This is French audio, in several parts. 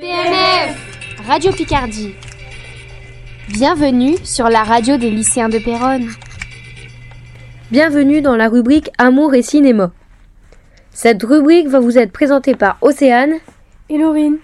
PNF Radio Picardie. Bienvenue sur la radio des lycéens de Péronne. Bienvenue dans la rubrique Amour et cinéma. Cette rubrique va vous être présentée par Océane et Laurine.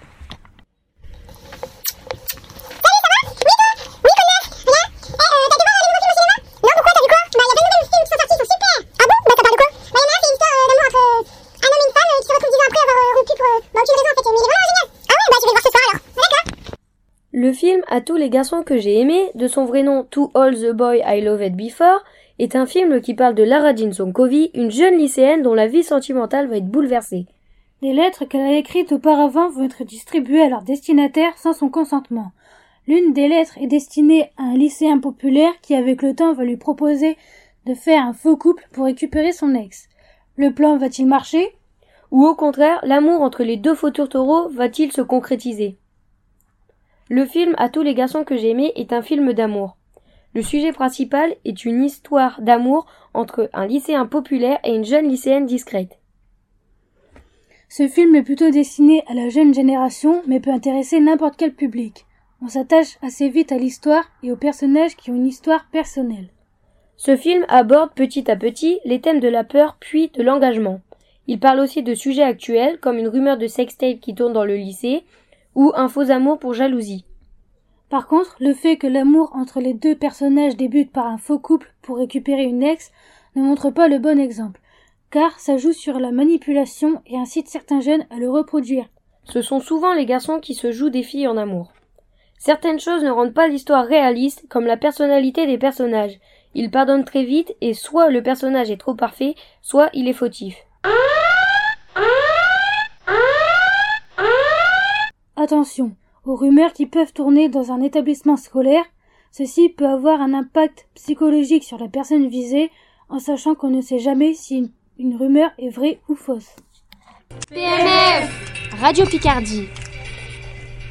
Le film À tous les garçons que j'ai aimés, de son vrai nom To All the Boy I Loved Before, est un film qui parle de Lara Jean Sonkovi, une jeune lycéenne dont la vie sentimentale va être bouleversée. Les lettres qu'elle a écrites auparavant vont être distribuées à leur destinataire sans son consentement. L'une des lettres est destinée à un lycéen populaire qui avec le temps va lui proposer de faire un faux couple pour récupérer son ex. Le plan va-t-il marcher? Ou au contraire, l'amour entre les deux faux tourtereaux va-t-il se concrétiser? Le film À tous les garçons que j'ai aimés est un film d'amour. Le sujet principal est une histoire d'amour entre un lycéen populaire et une jeune lycéenne discrète. Ce film est plutôt destiné à la jeune génération, mais peut intéresser n'importe quel public. On s'attache assez vite à l'histoire et aux personnages qui ont une histoire personnelle. Ce film aborde petit à petit les thèmes de la peur puis de l'engagement. Il parle aussi de sujets actuels comme une rumeur de sextape qui tourne dans le lycée ou un faux amour pour jalousie. Par contre, le fait que l'amour entre les deux personnages débute par un faux couple pour récupérer une ex ne montre pas le bon exemple, car ça joue sur la manipulation et incite certains jeunes à le reproduire. Ce sont souvent les garçons qui se jouent des filles en amour. Certaines choses ne rendent pas l'histoire réaliste, comme la personnalité des personnages. Ils pardonnent très vite et soit le personnage est trop parfait, soit il est fautif. Attention aux rumeurs qui peuvent tourner dans un établissement scolaire. Ceci peut avoir un impact psychologique sur la personne visée en sachant qu'on ne sait jamais si une, rumeur est vraie ou fausse. PNF Radio Picardie